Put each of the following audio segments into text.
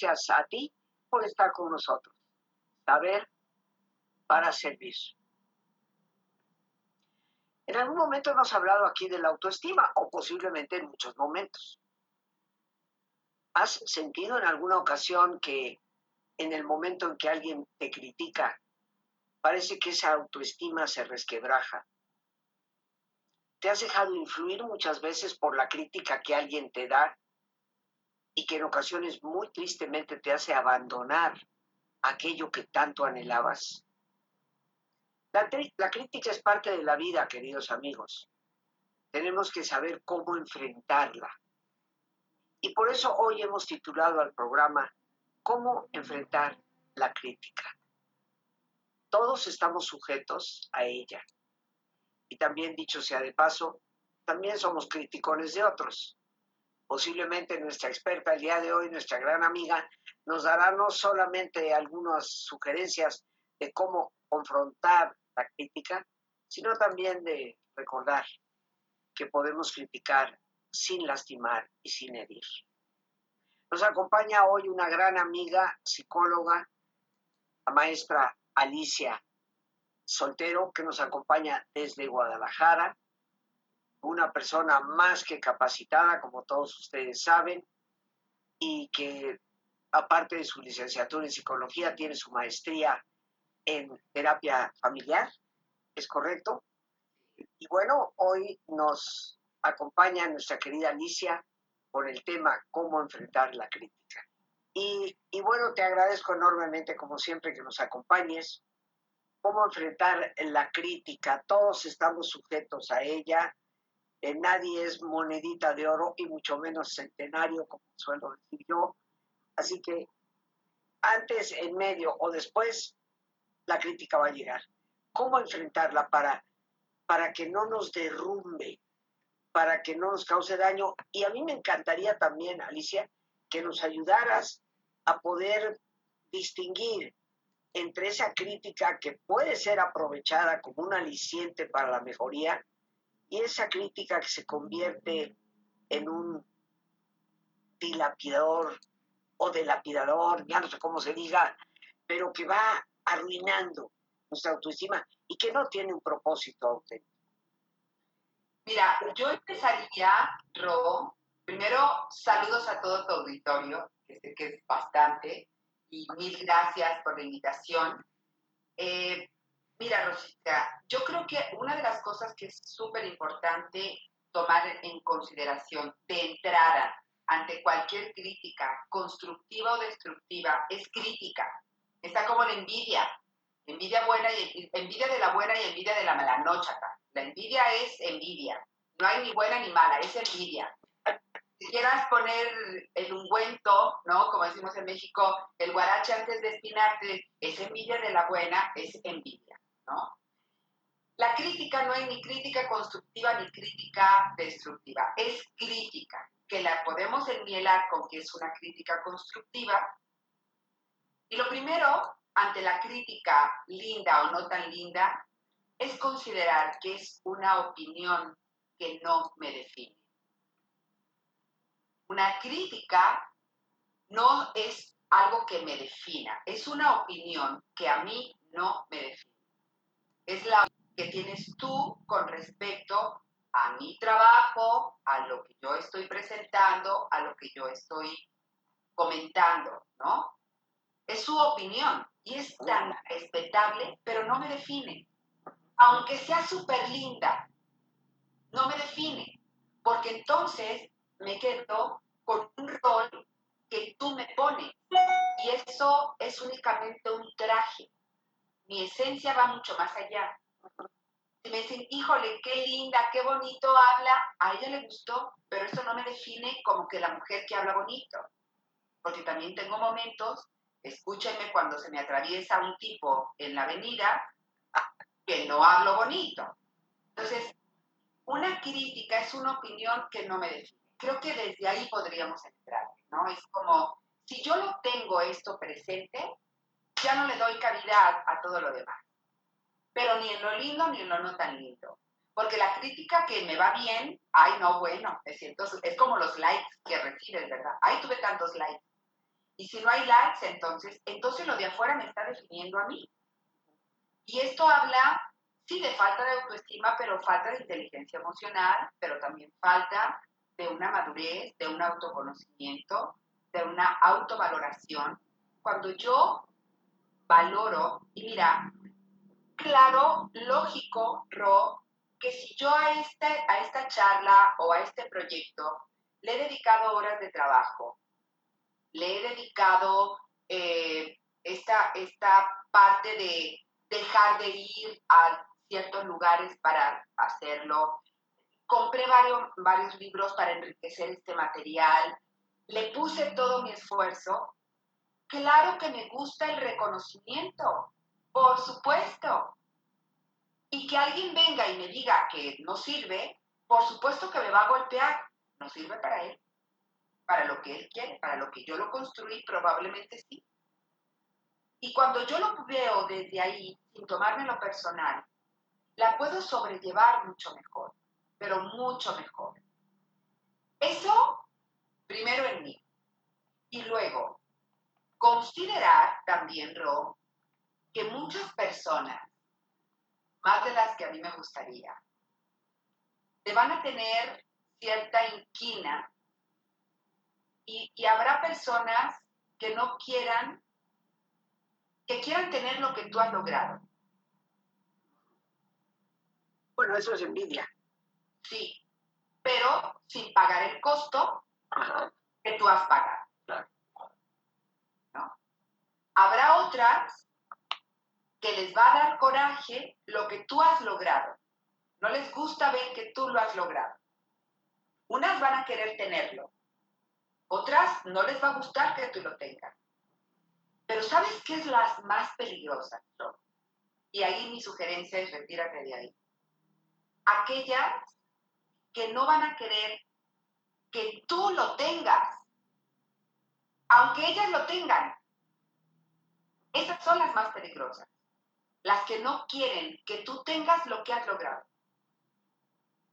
gracias a ti por estar con nosotros. Saber para servir. En algún momento hemos hablado aquí de la autoestima, o posiblemente en muchos momentos. ¿Has sentido en alguna ocasión que en el momento en que alguien te critica, parece que esa autoestima se resquebraja? ¿Te has dejado influir muchas veces por la crítica que alguien te da y que en ocasiones muy tristemente te hace abandonar aquello que tanto anhelabas? La, la, crítica es parte de la vida, queridos amigos. Tenemos que saber cómo enfrentarla. Y por eso hoy hemos titulado al programa ¿Cómo enfrentar la crítica? Todos estamos sujetos a ella. Y también, dicho sea de paso, también somos criticones de otros. Posiblemente nuestra experta el día de hoy, nuestra gran amiga, nos dará no solamente algunas sugerencias de cómo confrontar la crítica, sino también de recordar que podemos criticar sin lastimar y sin herir. Nos acompaña hoy una gran amiga, psicóloga, la maestra Alicia Soltero, que nos acompaña desde Guadalajara, una persona más que capacitada, como todos ustedes saben, y que aparte de su licenciatura en psicología, tiene su maestría en terapia familiar, ¿es correcto? Y bueno, hoy nos acompaña nuestra querida Alicia por el tema cómo enfrentar la crítica. Y, y, bueno, te agradezco enormemente, como siempre, que nos acompañes. Cómo enfrentar la crítica. Todos estamos sujetos a ella. Nadie es monedita de oro y mucho menos centenario, como suelo decir yo. Así que antes, en medio o después, la crítica va a llegar. ¿Cómo enfrentarla para, para que no nos derrumbe, para que no nos cause daño. Y a mí me encantaría también, Alicia, que nos ayudaras a poder distinguir entre esa crítica que puede ser aprovechada como un aliciente para la mejoría y esa crítica que se convierte en un dilapidador o delapidador, ya no sé cómo se diga, pero que va arruinando nuestra autoestima y que no tiene un propósito auténtico. Mira, yo empezaría, Robo, primero saludos a todo tu auditorio, que sé que es bastante, y mil gracias por la invitación. Eh, mira, Rosita, yo creo que una de las cosas que es súper importante tomar en consideración de entrada ante cualquier crítica, constructiva o destructiva, es crítica. Está como la envidia, envidia buena y envidia de la buena y envidia de la mala noche la envidia es envidia. No hay ni buena ni mala, es envidia. Si quieras poner el ungüento, ¿no? Como decimos en México, el guarache antes de espinarte, es envidia de la buena, es envidia, ¿no? La crítica no hay ni crítica constructiva ni crítica destructiva, es crítica, que la podemos enmielar con que es una crítica constructiva. Y lo primero, ante la crítica linda o no tan linda, es considerar que es una opinión que no me define. Una crítica no es algo que me defina, es una opinión que a mí no me define. Es la que tienes tú con respecto a mi trabajo, a lo que yo estoy presentando, a lo que yo estoy comentando, ¿no? Es su opinión y es tan respetable, pero no me define aunque sea súper linda, no me define, porque entonces me quedo con un rol que tú me pones y eso es únicamente un traje. Mi esencia va mucho más allá. Si me dicen, híjole, qué linda, qué bonito habla, a ella le gustó, pero eso no me define como que la mujer que habla bonito. Porque también tengo momentos, escúchenme cuando se me atraviesa un tipo en la avenida que no hablo bonito. Entonces, una crítica es una opinión que no me define. Creo que desde ahí podríamos entrar, ¿no? Es como, si yo lo tengo esto presente, ya no le doy cavidad a todo lo demás. Pero ni en lo lindo ni en lo no tan lindo. Porque la crítica que me va bien, ay, no, bueno, me siento, es como los likes que recibes, ¿verdad? Ay, tuve tantos likes. Y si no hay likes, entonces, entonces lo de afuera me está definiendo a mí. Y esto habla, sí, de falta de autoestima, pero falta de inteligencia emocional, pero también falta de una madurez, de un autoconocimiento, de una autovaloración. Cuando yo valoro, y mira, claro, lógico, Ro, que si yo a, este, a esta charla o a este proyecto le he dedicado horas de trabajo, le he dedicado eh, esta, esta parte de dejar de ir a ciertos lugares para hacerlo. Compré varios, varios libros para enriquecer este material. Le puse todo mi esfuerzo. Claro que me gusta el reconocimiento, por supuesto. Y que alguien venga y me diga que no sirve, por supuesto que me va a golpear. No sirve para él para lo que él quiere, para lo que yo lo construí, probablemente sí. Y cuando yo lo veo desde ahí, sin tomármelo personal, la puedo sobrellevar mucho mejor, pero mucho mejor. Eso, primero en mí. Y luego, considerar también, Ro, que muchas personas, más de las que a mí me gustaría, te van a tener cierta inquina y, habrá personas que no quieran, que quieran tener lo que tú has logrado. Bueno, eso es envidia. Sí, pero sin pagar el costo que tú has pagado. Habrá otras que les va a dar coraje lo que tú has logrado. No les gusta ver que tú lo has logrado. Unas van a querer tenerlo, otras no les va a gustar que tú lo tengas. Pero ¿sabes qué es las más peligrosas? Y ahí mi sugerencia es retírate de ahí. Aquellas que no van a querer que tú lo tengas, aunque ellas lo tengan. Esas son las más peligrosas. Las que no quieren que tú tengas lo que has logrado.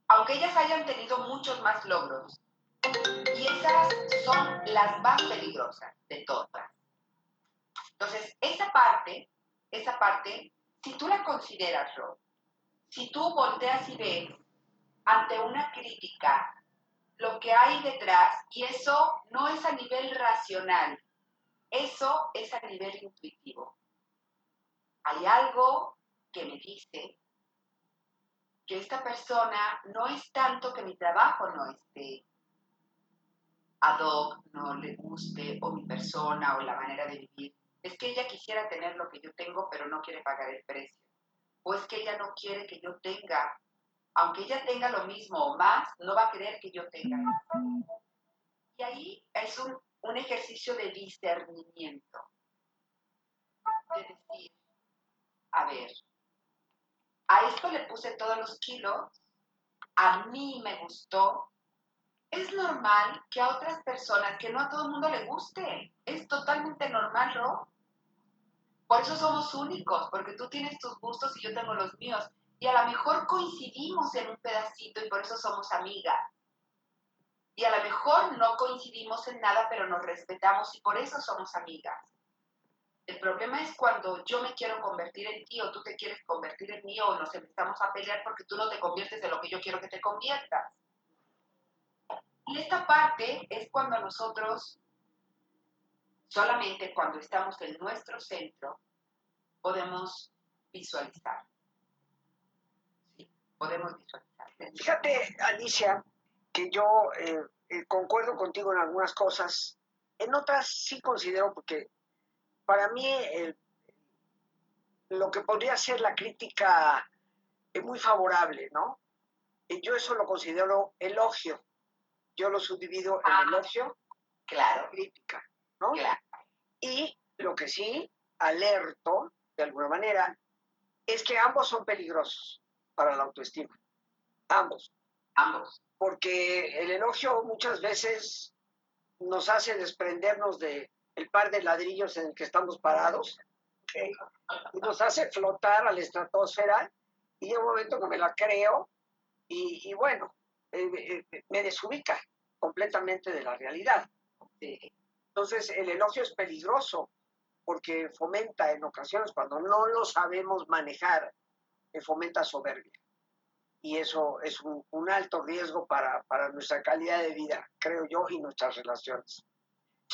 Aunque ellas hayan tenido muchos más logros, y esas son las más peligrosas de todas. Entonces, esa parte, esa parte, si tú la consideras, Rob, si tú volteas y ves ante una crítica lo que hay detrás, y eso no es a nivel racional, eso es a nivel intuitivo. Hay algo que me dice que esta persona no es tanto que mi trabajo no esté ad hoc no le guste o mi persona o la manera de vivir. Es que ella quisiera tener lo que yo tengo, pero no quiere pagar el precio. O es que ella no quiere que yo tenga, aunque ella tenga lo mismo o más, no va a querer que yo tenga. Y ahí es un, un ejercicio de discernimiento. De decir, a ver, a esto le puse todos los kilos, a mí me gustó, es normal que a otras personas, que no a todo el mundo le guste. Es totalmente normal, ¿no? Por eso somos únicos, porque tú tienes tus gustos y yo tengo los míos. Y a lo mejor coincidimos en un pedacito y por eso somos amigas. Y a lo mejor no coincidimos en nada, pero nos respetamos y por eso somos amigas. El problema es cuando yo me quiero convertir en ti o tú te quieres convertir en mí o nos empezamos a pelear porque tú no te conviertes en lo que yo quiero que te conviertas. Y esta parte es cuando nosotros, solamente cuando estamos en nuestro centro, podemos visualizar. Sí, podemos visualizar. Fíjate, Alicia, que yo eh, eh, concuerdo contigo en algunas cosas, en otras sí considero, porque para mí lo que podría ser la crítica es muy favorable, ¿no? Yo eso lo considero elogio yo lo subdivido en ah, elogio, claro. crítica, ¿no? Y lo que sí alerto, de alguna manera, es que ambos son peligrosos para la autoestima. Ambos. Ambos. Porque el elogio muchas veces nos hace desprendernos de el par de ladrillos en el que estamos parados, y nos hace flotar a la estratosfera, y en un momento que me la creo, y, y bueno, eh, eh, me desubica completamente de la realidad. Entonces, el elogio es peligroso porque fomenta en ocasiones, cuando no lo sabemos manejar, fomenta soberbia. Y eso es un, alto riesgo para, para, nuestra calidad de vida, creo yo, y nuestras relaciones.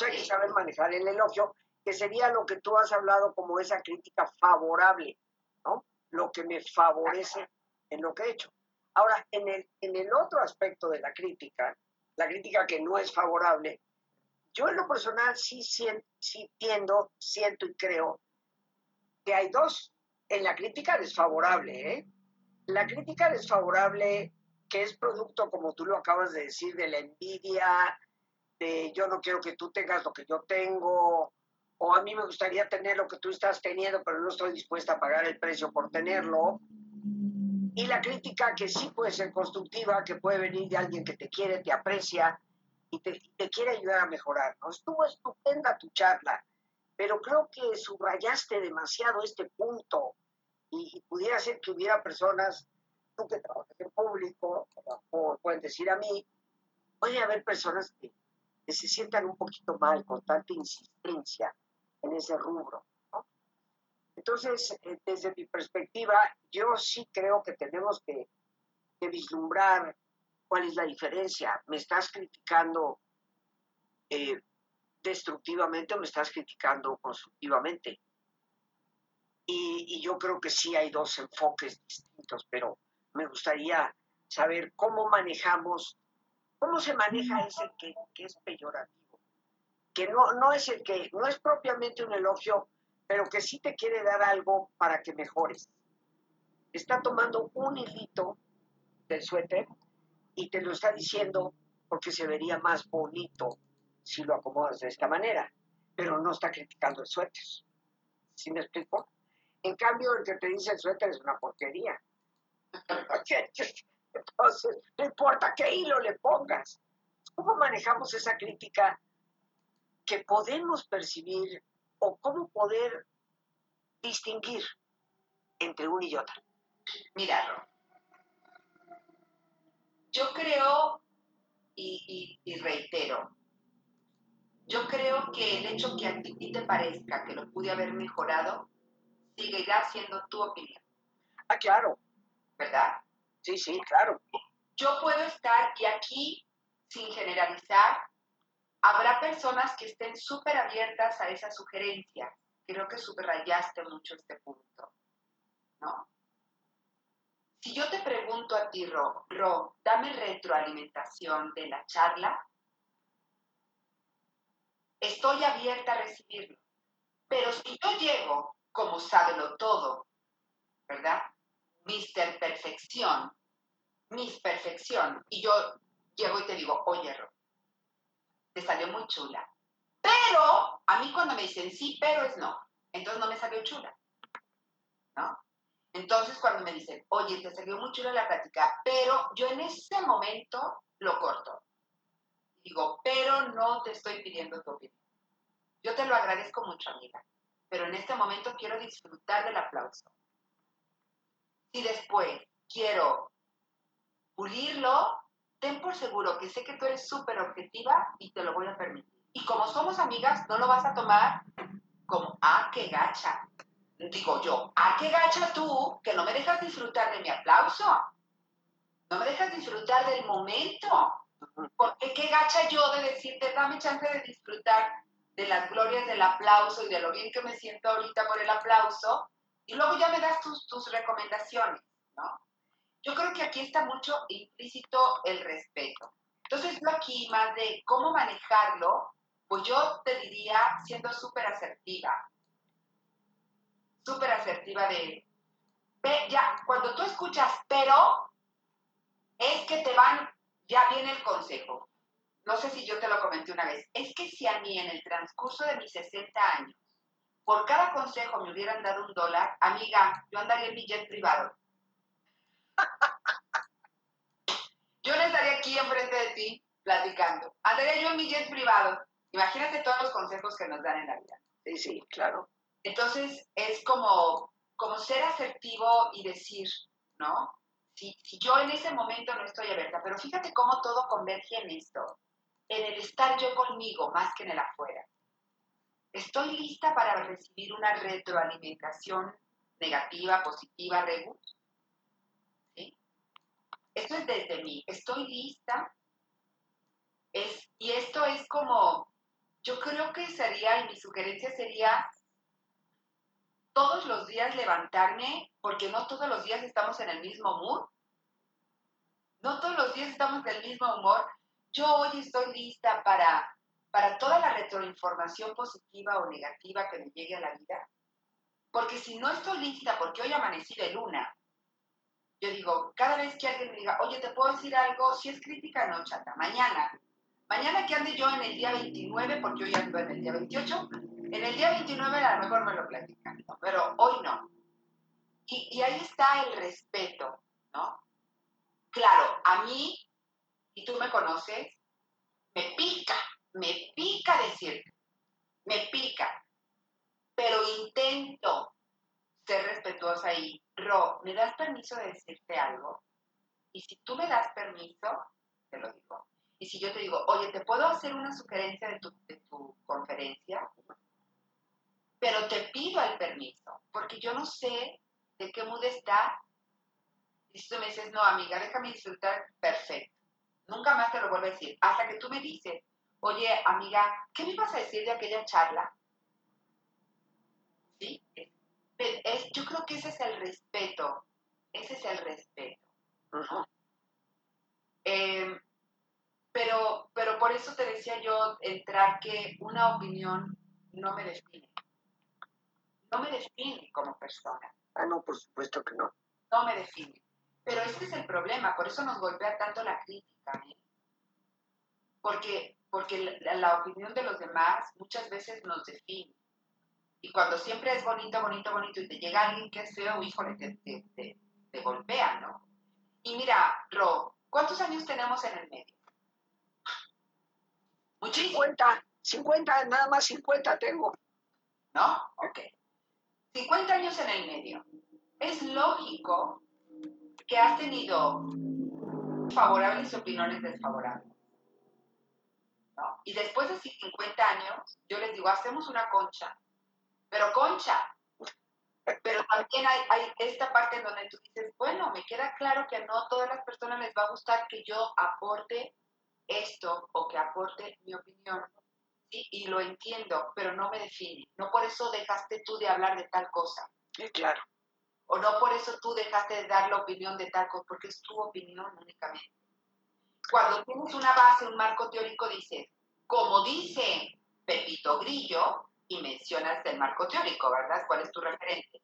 hay que saber manejar el elogio, que sería lo que tú has hablado como esa crítica favorable, ¿no? Lo que me favorece en lo que he hecho. Ahora, en el, en el otro aspecto de la crítica, la crítica que no es favorable, yo en lo personal sí, sí tiendo, siento y creo que hay dos. En la crítica desfavorable, ¿eh? La crítica desfavorable que es producto, como tú lo acabas de decir, de la envidia, de yo no quiero que tú tengas lo que yo tengo, o a mí me gustaría tener lo que tú estás teniendo, pero no estoy dispuesta a pagar el precio por tenerlo. Y la crítica que sí puede ser constructiva, que puede venir de alguien que te quiere, te aprecia, y te, quiere ayudar a mejorar. ¿no? Estuvo estupenda tu charla, pero creo que subrayaste demasiado este punto y, pudiera ser que hubiera personas, tú que trabajas en público, o pueden decir a mí, puede haber personas que, se sientan un poquito mal con tanta insistencia en ese rubro. Entonces, eh, desde mi perspectiva, yo sí creo que tenemos que, que vislumbrar ¿Cuál es la diferencia? ¿Me estás criticando eh, destructivamente o me estás criticando constructivamente? Y, yo creo que sí hay dos enfoques distintos, pero me gustaría saber cómo manejamos, cómo se maneja ese que, que es peyorativo, que no, no es el que, no es propiamente un elogio, pero que sí te quiere dar algo para que mejores. Está tomando un hilito del suéter y te lo está diciendo porque se vería más bonito si lo acomodas de esta manera, pero no está criticando el suéter. ¿Sí me explico? En cambio, el que te dice el suéter es una porquería. Entonces, no importa qué hilo le pongas. ¿Cómo manejamos esa crítica que podemos percibir o cómo poder distinguir entre uno y otro? Mira, yo creo, y, reitero, yo creo que el hecho que a ti te parezca que lo pude haber mejorado, seguirá siendo tu opinión. Ah, claro. ¿Verdad? Sí, sí, claro. Yo puedo estar, y aquí, sin generalizar, habrá personas que estén súper abiertas a esa sugerencia. Creo que subrayaste mucho este punto, ¿no? Si yo te pregunto a ti, Ro, Ro, dame retroalimentación de la charla, estoy abierta a recibirlo. Pero si yo llego como sábelo todo, ¿verdad? Mister Perfección, Miss Perfección, y yo llego y te digo, oye, Ro, te salió muy chula. Pero a mí cuando me dicen sí, pero es no, entonces no me salió chula. ¿No? Entonces, cuando me dicen, oye, te salió muy chula la plática, pero yo en ese momento lo corto. Digo, pero no te estoy pidiendo tu opinión. Yo te lo agradezco mucho, amiga, pero en este momento quiero disfrutar del aplauso. Si después quiero pulirlo, ten por seguro que sé que tú eres súper objetiva y te lo voy a permitir. Y como somos amigas, no lo vas a tomar como, ah, qué gacha digo yo, ¿a qué gacha tú que no me dejas disfrutar de mi aplauso? No me dejas disfrutar del momento. Porque qué gacha yo de decirte, dame chance de disfrutar de las glorias del aplauso y de lo bien que me siento ahorita por el aplauso, y luego ya me das tus, tus recomendaciones, ¿no? Yo creo que aquí está mucho implícito el respeto. Entonces, yo aquí, más de cómo manejarlo, pues yo te diría siendo súper asertiva, súper asertiva de, ya, cuando tú escuchas pero, es que te van, ya viene el consejo. No sé si yo te lo comenté una vez. Es que si a mí en el transcurso de mis 60 años, por cada consejo me hubieran dado un dólar, amiga, yo andaría en mi jet privado. yo no estaría aquí enfrente de ti platicando. Andaría yo en mi jet privado. Imagínate todos los consejos que nos dan en la vida. Sí, sí, claro. Entonces es como, como ser asertivo y decir, ¿no? Si, si yo en ese momento no estoy abierta, pero fíjate cómo todo converge en esto, en el estar yo conmigo más que en el afuera. ¿Estoy lista para recibir una retroalimentación negativa, positiva, regu? ¿Sí? Es desde mí. ¿Estoy lista? Y esto es como, yo creo que sería, y mi sugerencia sería todos los días levantarme, porque no todos los días estamos en el mismo mood. No todos los días estamos del mismo humor. Yo hoy estoy lista para, para toda la retroinformación positiva o negativa que me llegue a la vida. Porque si no estoy lista, porque hoy amanecí de luna, yo digo, cada vez que alguien me diga, oye, ¿te puedo decir algo? Si es crítica, no, chata. Mañana, mañana que ande yo en el día 29, porque hoy ando en el día 28, en el día 29 a lo mejor me lo platican, pero hoy no. Y, y, ahí está el respeto, ¿no? Claro, a mí, y tú me conoces, me pica, me pica decirte, me pica, pero intento ser respetuosa y, Ro, ¿me das permiso de decirte algo? Y si tú me das permiso, te lo digo. Y si yo te digo, oye, ¿te puedo hacer una sugerencia de tu, de tu conferencia? Pero te pido el permiso, porque yo no sé de qué mood está. Y si tú me dices, no, amiga, déjame disfrutar, perfecto. Nunca más te lo vuelvo a decir. Hasta que tú me dices, oye, amiga, ¿qué me vas a decir de aquella charla? ¿Sí? Es, yo creo que ese es el respeto. Ese es el respeto. Em, pero, pero por eso te decía yo entrar que una opinión no me define no me define como persona. Ah, no, por supuesto que no. No me define. Pero este es el problema, por eso nos golpea tanto la crítica. ¿Eh? Porque, porque la, opinión de los demás muchas veces nos define. Y cuando siempre es bonito, bonito, bonito, y te llega alguien que es feo, híjole, te, te, te golpea, ¿no? Y mira, Ro, ¿cuántos años tenemos en el medio? Muchísimo. 50, 50, nada más 50 tengo. ¿No? Ok. 50 años en el medio. Es lógico que has tenido favorables y opiniones desfavorables. ¿no? Y después de 50 años, yo les digo, hacemos una concha. Pero concha. Pero también hay, esta parte donde tú dices, bueno, me queda claro que no a todas las personas les va a gustar que yo aporte esto o que aporte mi opinión y lo entiendo, pero no me define. No por eso dejaste tú de hablar de tal cosa. Sí, claro. O no por eso tú dejaste de dar la opinión de tal cosa, porque es tu opinión únicamente. Cuando tienes una base, un marco teórico, dices, como dice Pepito Grillo, y mencionas el marco teórico, ¿verdad? ¿Cuál es tu referente?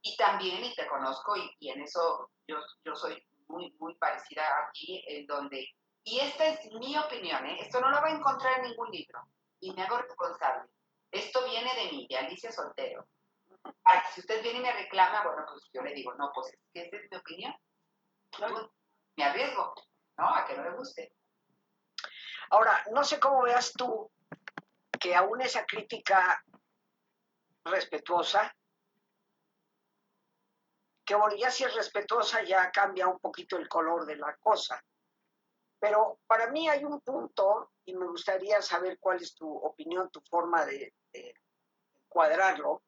Y también, y te conozco, y, en eso yo, soy muy, muy parecida a ti, en donde, y esta es mi opinión, ¿eh? esto no lo va a encontrar en ningún libro y me hago responsable. Esto viene de mí, de Alicia Soltero. Para que si usted viene y me reclama, bueno, pues yo le digo, no, pues es que esa es mi opinión. me arriesgo, ¿no? A que no le guste. Ahora, no sé cómo veas tú que aún esa crítica respetuosa, que bueno, ya si es respetuosa ya cambia un poquito el color de la cosa. Pero para mí hay un punto, y me gustaría saber cuál es tu opinión, tu forma de, cuadrarlo.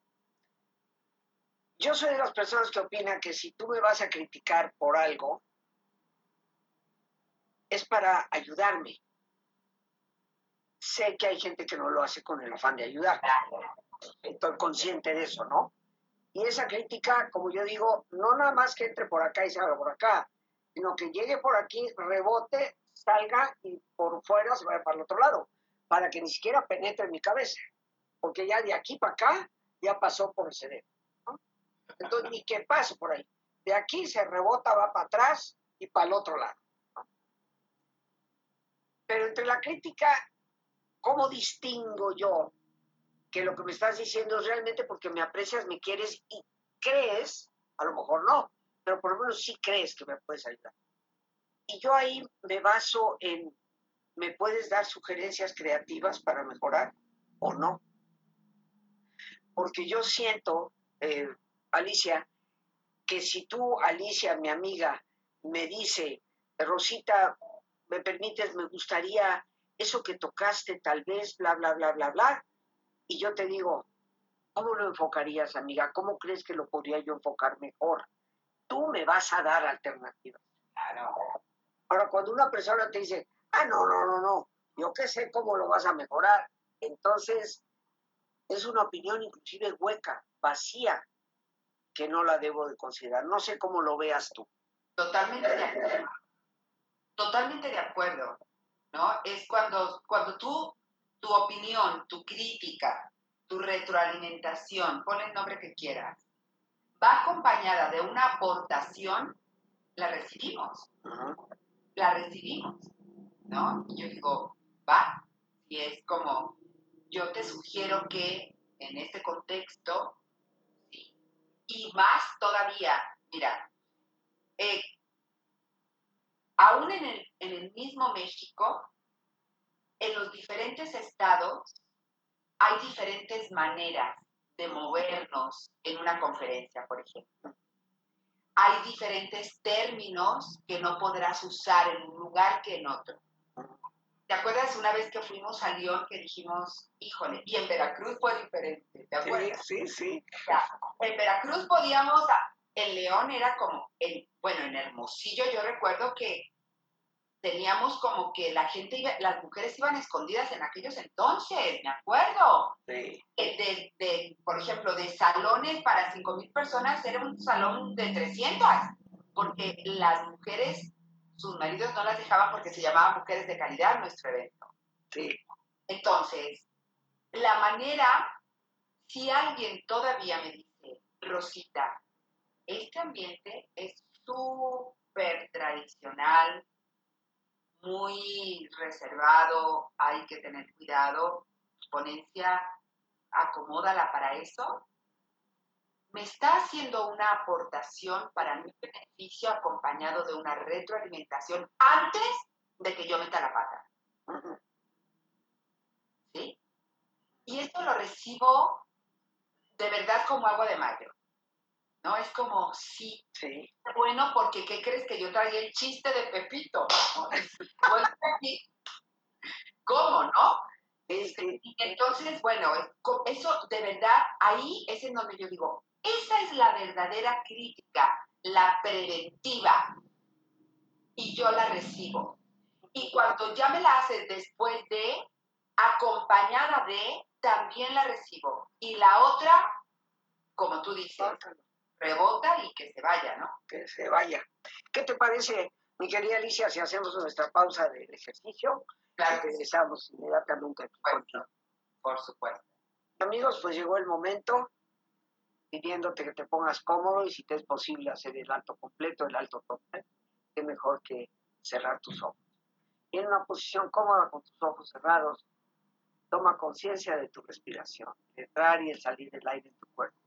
Yo soy de las personas que opinan que si tú me vas a criticar por algo, es para ayudarme. Sé que hay gente que no lo hace con el afán de ayudar. Estoy consciente de eso, ¿no? Y esa crítica, como yo digo, no nada más que entre por acá y salga por acá, sino que llegue por aquí, rebote salga y por fuera se vaya para el otro lado, para que ni siquiera penetre en mi cabeza, porque ya de aquí para acá ya pasó por el cerebro. Entonces, ni que pase por ahí. De aquí se rebota, va para atrás y para el otro lado. Pero entre la crítica, ¿cómo distingo yo que lo que me estás diciendo es realmente porque me aprecias, me quieres y crees, a lo mejor no, pero por lo menos sí crees que me puedes ayudar? Y yo ahí me baso en, ¿me puedes dar sugerencias creativas para mejorar o no? Porque yo siento, eh, Alicia, que si tú, Alicia, mi amiga, me dice, Rosita, me permites, me gustaría eso que tocaste tal vez, bla, bla, bla, bla, bla, Y yo te digo, ¿cómo lo enfocarías, amiga? ¿Cómo crees que lo podría yo enfocar mejor? Tú me vas a dar alternativas. Claro. Ahora, cuando una persona te dice, ah, no, no, no, no, yo qué sé cómo lo vas a mejorar, entonces es una opinión inclusive hueca, vacía, que no la debo de considerar. No sé cómo lo veas tú. Totalmente de acuerdo. Totalmente de acuerdo. ¿No? Es cuando, cuando tú, tu opinión, tu crítica, tu retroalimentación, pon el nombre que quieras, va acompañada de una aportación, la recibimos. La recibimos. ¿No? Y yo digo, va. Y es como, yo te sugiero que en este contexto. Y más todavía, mira, eh, aún en el, en el mismo México, en los diferentes estados hay diferentes maneras de movernos en una conferencia, por ejemplo. Hay diferentes términos que no podrás usar en un lugar que en otro. ¿Te acuerdas una vez que fuimos a León que dijimos, híjole, y en Veracruz fue diferente, ¿te acuerdas? Sí, sí, sí. en Veracruz podíamos, en León era como, el, bueno, en Hermosillo yo recuerdo que teníamos como que la gente, iba, las mujeres iban escondidas en aquellos entonces, me acuerdo. Sí. De, de, por ejemplo, de salones para 5 mil personas era un salón de 300, porque las mujeres, sus maridos no las dejaban porque se llamaban mujeres de calidad nuestro evento. Sí. Entonces, la manera, si alguien todavía me dice, Rosita, este ambiente es súper tradicional, muy reservado, hay que tener cuidado, ponencia, acomódala para eso, me está haciendo una aportación para mi beneficio acompañado de una retroalimentación antes de que yo meta la pata. ¿Sí? Y esto lo recibo de verdad como agua de mayo. ¿no? Es como, sí, sí. bueno, porque ¿qué crees que yo traía el chiste de Pepito? ¿Cómo, no? Este, entonces, bueno, eso de verdad, ahí es en donde yo digo, esa es la verdadera crítica, la preventiva, y yo la recibo. Y cuando ya me la haces después de, acompañada de, también la recibo. Y la otra, como tú dices, rebota y que se vaya, ¿no? Que se vaya. ¿Qué te parece, mi querida Alicia, si hacemos nuestra pausa del ejercicio? Claro. regresamos inmediatamente por, por supuesto. Amigos, pues llegó el momento pidiéndote que te pongas cómodo y si te es posible hacer el alto completo, el alto total, qué mejor que cerrar tus ojos. Y en una posición cómoda con tus ojos cerrados, toma conciencia de tu respiración, el entrar y el salir del aire en tu cuerpo.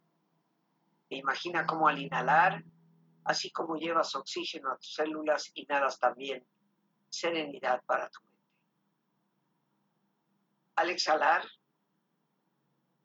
E imagina cómo al inhalar, así como llevas oxígeno a tus células, inhalas también serenidad para tu mente. Al exhalar,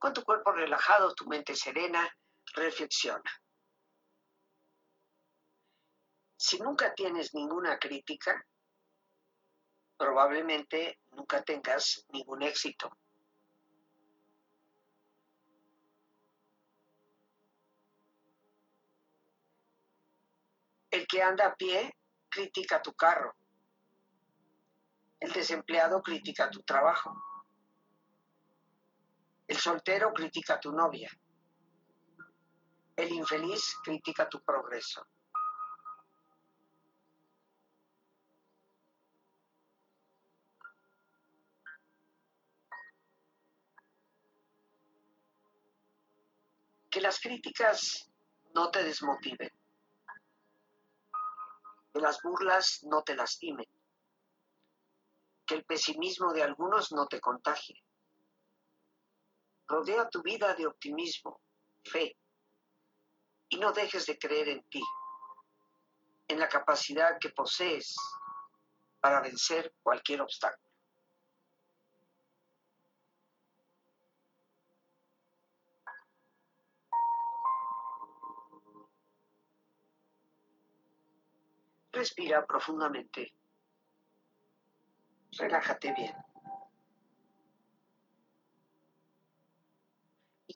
Con tu cuerpo relajado, tu mente serena, reflexiona. Si nunca tienes ninguna crítica, probablemente nunca tengas ningún éxito. El que anda a pie critica tu carro. El desempleado critica tu trabajo. El soltero critica a tu novia. El infeliz critica tu progreso. Que las críticas no te desmotiven. Que las burlas no te lastimen. Que el pesimismo de algunos no te contagie Rodea tu vida de optimismo, fe, y no dejes de creer en ti, en la capacidad que posees para vencer cualquier obstáculo. Respira profundamente. Relájate bien.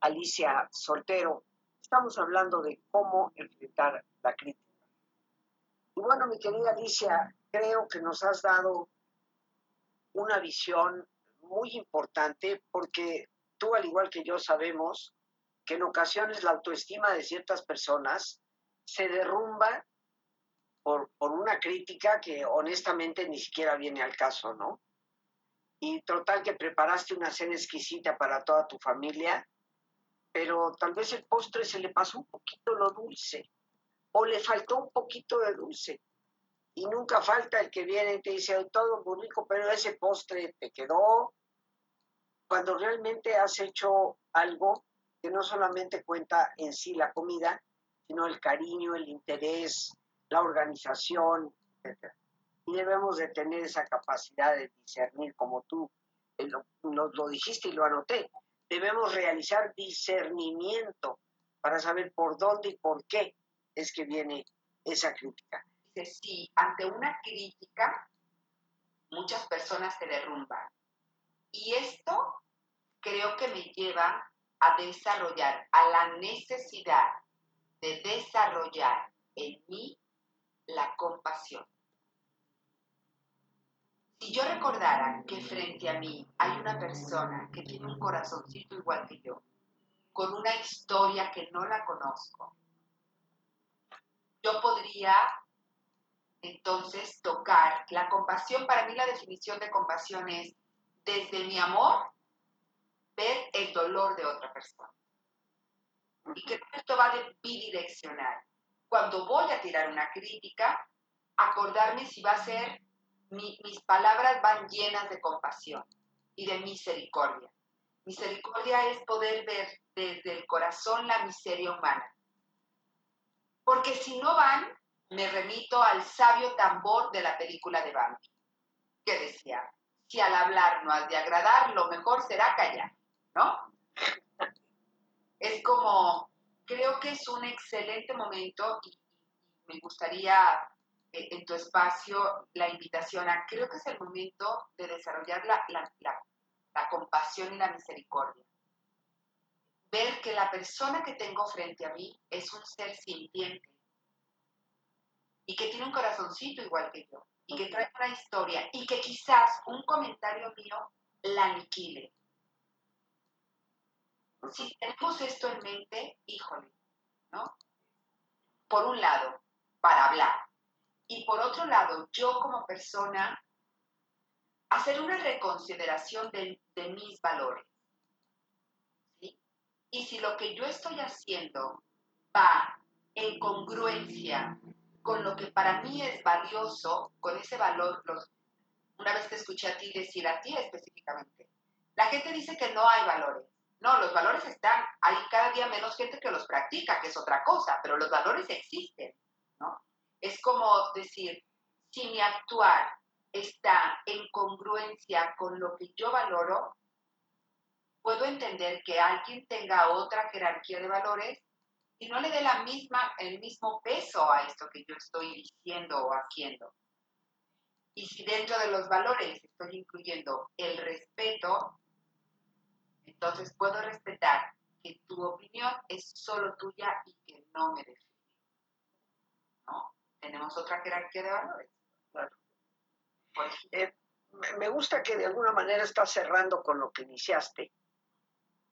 Alicia Soltero. Estamos hablando de cómo enfrentar la crítica. Y bueno, mi querida Alicia, creo que nos has dado una visión muy importante porque tú, al igual que yo, sabemos que en ocasiones la autoestima de ciertas personas se derrumba por, por, una crítica que honestamente ni siquiera viene al caso, ¿no? Y total que preparaste una cena exquisita para toda tu familia, pero tal vez el postre se le pasó un poquito lo dulce o le faltó un poquito de dulce. Y nunca falta el que viene y te dice, todo muy rico, pero ese postre te quedó. Cuando realmente has hecho algo que no solamente cuenta en sí la comida, sino el cariño, el interés, la organización, etc. Y debemos de tener esa capacidad de discernir, como tú nos lo dijiste y lo anoté. Debemos realizar discernimiento para saber por dónde y por qué es que viene esa crítica. Dice, sí, ante una crítica, muchas personas se derrumban. Y esto creo que me lleva a desarrollar, a la necesidad de desarrollar en mí la compasión. Si yo recordara que frente a mí hay una persona que tiene un corazoncito igual que yo, con una historia que no la conozco, yo podría entonces tocar la compasión. Para mí la definición de compasión es desde mi amor ver el dolor de otra persona. Y que esto va de bidireccional. Cuando voy a tirar una crítica, acordarme si va a ser, mis palabras van llenas de compasión y de misericordia. Misericordia es poder ver desde el corazón la miseria humana porque si no van, me remito al sabio tambor de la película de Bambi, que decía, si al hablar no has de agradar, lo mejor será callar, ¿no? Es como, creo que es un excelente momento y, me gustaría en tu espacio la invitación a, creo que es el momento de desarrollar la, la compasión y la misericordia ver que la persona que tengo frente a mí es un ser sintiente y que tiene un corazoncito igual que yo y que trae una historia y que quizás un comentario mío la aniquile. Si tenemos esto en mente, híjole, ¿no? Por un lado, para hablar. Y por otro lado, yo como persona, hacer una reconsideración de, de mis valores. Y si lo que yo estoy haciendo va en congruencia con lo que para mí es valioso, con ese valor, los, una vez te escuché a ti decir, a ti específicamente, la gente dice que no hay valores. No, los valores están, hay cada día menos gente que los practica, que es otra cosa, pero los valores existen, ¿no? Es como decir, si mi actuar está en congruencia con lo que yo valoro, puedo entender que alguien tenga otra jerarquía de valores y no le dé la misma, el mismo peso a esto que yo estoy diciendo o haciendo. Y si dentro de los valores estoy incluyendo el respeto, entonces puedo respetar que tu opinión es solo tuya y que no me define. ¿No? Tenemos otra jerarquía de valores. Claro. Eh, me gusta que de alguna manera estás cerrando con lo que iniciaste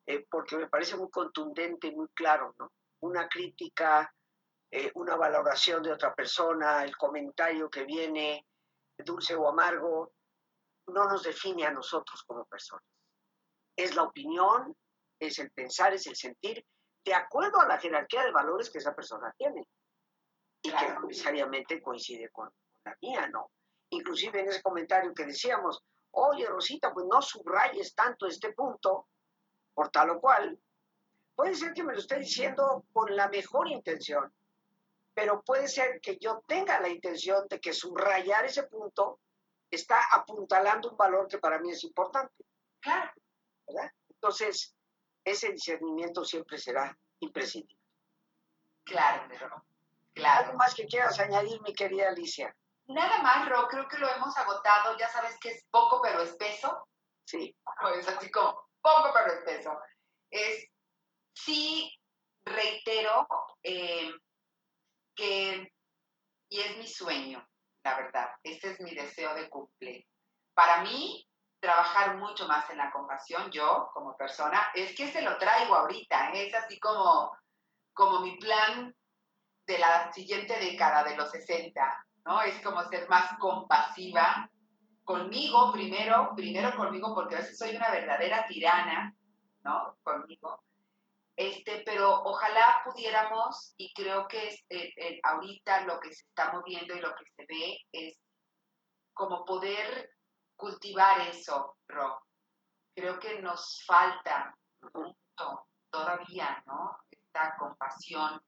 eh, porque me parece muy contundente y muy claro, ¿no? Una crítica, eh, una valoración de otra persona, el comentario que viene, dulce o amargo, no nos define a nosotros como personas. Es la opinión, es el pensar, es el sentir, de acuerdo a la jerarquía de valores que esa persona tiene y que no necesariamente coincide con, con la mía, ¿no? Inclusive en ese comentario que decíamos, oye Rosita, pues no subrayes tanto este punto, por tal o cual, puede ser que me lo esté diciendo con la mejor intención, pero puede ser que yo tenga la intención de que subrayar ese punto está apuntalando un valor que para mí es importante. Claro. ¿verdad? Entonces, ese discernimiento siempre será imprescindible. Claro, pero, claro. ¿Algo más que quieras añadir, mi querida Alicia? Nada más, Ro, creo que lo hemos agotado. Ya sabes que es poco pero espeso. Sí. Es así como poco pero espeso. Es, sí, reitero eh, que, y es mi sueño, la verdad, este es mi deseo de cumplir. Para mí, trabajar mucho más en la compasión, yo como persona, es que se lo traigo ahorita, ¿eh? es así como, como mi plan de la siguiente década de los 60, ¿no? Es como ser más compasiva conmigo primero, primero conmigo, porque a veces soy una verdadera tirana, ¿no? Conmigo. Este, pero ojalá pudiéramos, y creo que es, eh, eh, ahorita lo que se está moviendo y lo que se ve es como poder cultivar eso, Ro. Creo que nos falta mucho todavía, ¿no? Esta compasión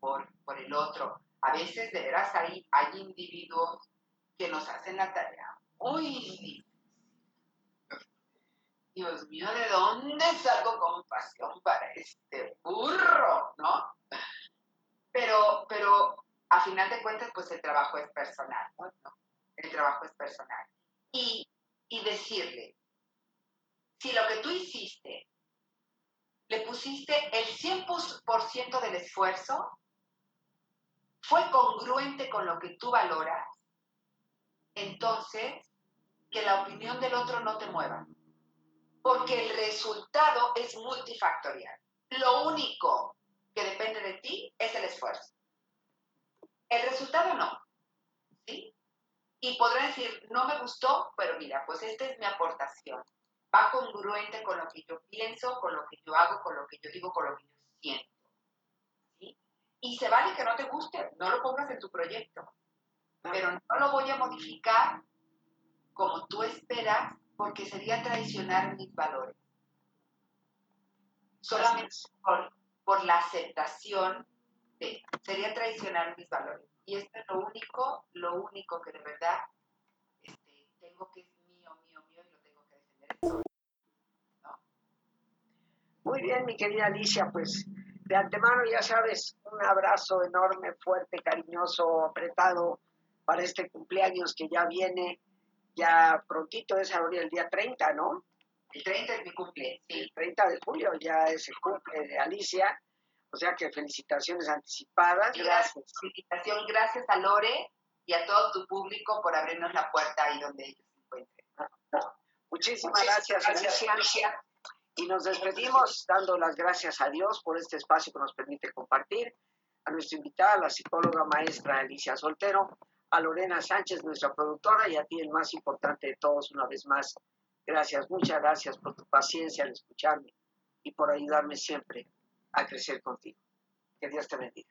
por, por el otro. A veces, de veras, hay, hay individuos que nos hacen la tarea muy. Dios mío, ¿de dónde salgo compasión para este burro, no? Pero, pero a final de cuentas, pues el trabajo es personal, ¿no? El trabajo es personal. Y, y decirle, si lo que tú hiciste, le pusiste el 100% del esfuerzo, fue congruente con lo que tú valoras, entonces que la opinión del otro no te mueva porque el resultado es multifactorial. Lo único que depende de ti es el esfuerzo. El resultado no. ¿Sí? Y podrá decir, no me gustó, pero mira, pues esta es mi aportación. Va congruente con lo que yo pienso, con lo que yo hago, con lo que yo digo, con lo que yo siento. Y se vale que no te guste, no lo pongas en tu proyecto. Pero no lo voy a modificar como tú esperas porque sería traicionar mis valores. Solamente por, la aceptación de, sería traicionar mis valores. Y esto es lo único, lo único que de verdad este, tengo que es mío, mío, mío y lo tengo que defender. Muy bien, mi querida Alicia, pues de antemano ya sabes, un abrazo enorme, fuerte, cariñoso, apretado para este cumpleaños que ya viene ya prontito es ahora el día 30, ¿no? El 30 es mi cumple, sí. El 30 de julio ya es el cumple de Alicia. O sea que felicitaciones anticipadas. Gracias. Felicitación, gracias a Lore y a todo tu público por abrirnos la puerta ahí donde ellos se encuentren. Muchísimas, gracias, Alicia. Y nos despedimos dando las gracias a Dios por este espacio que nos permite compartir. A nuestra invitada, la psicóloga maestra Alicia Soltero a Lorena Sánchez, nuestra productora, y a ti el más importante de todos, una vez más. Gracias, muchas gracias por tu paciencia al escucharme y por ayudarme siempre a crecer contigo. Que Dios te bendiga.